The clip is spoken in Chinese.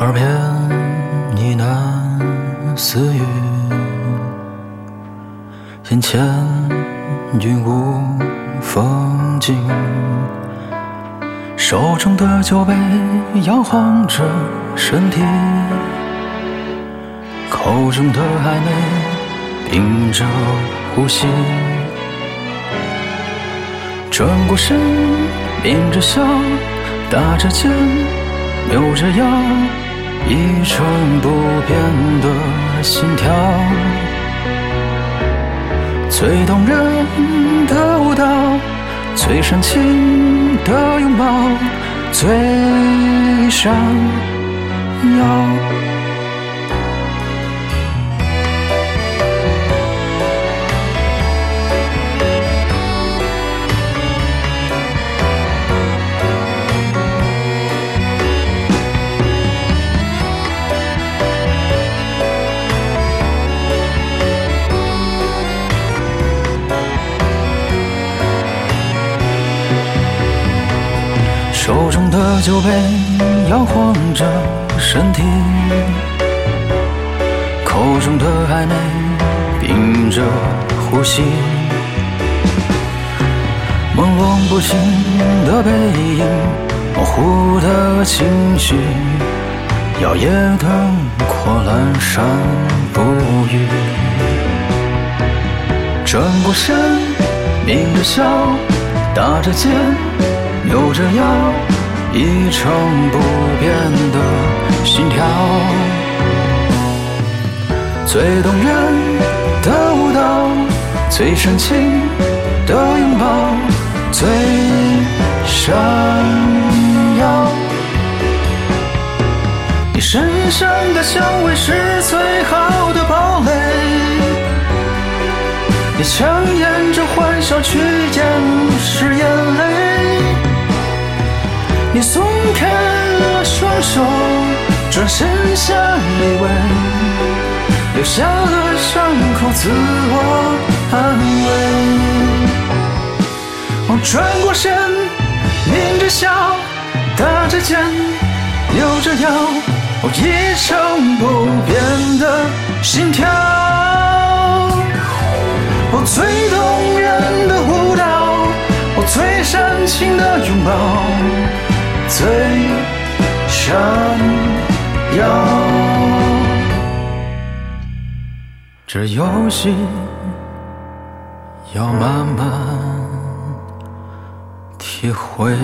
耳边呢喃私语，眼前云雾风景，手中的酒杯摇晃着身体，口中的暧昧屏着呼吸，转过身，抿着笑，搭着肩。扭着腰，一成不变的心跳，最动人的舞蹈，最深情的拥抱，最闪耀。手中的酒杯摇晃着身体，口中的暧昧屏着呼吸，朦胧不清的背影，模糊的情绪，摇曳的阔阑珊不语。转过身，抿着笑，打着肩。扭着腰，一成不变的心跳，最动人的舞蹈，最深情的拥抱，最闪耀。你身上的香味是最好的堡垒，你强颜着欢笑去掩饰眼泪。手，转身下一位，留下了伤口自我安慰。我转过身，抿着笑，搭着肩，扭着腰，我一成不变的心跳。我最动人的舞蹈，我最煽情的拥抱。最闪耀，这游戏要慢慢体会。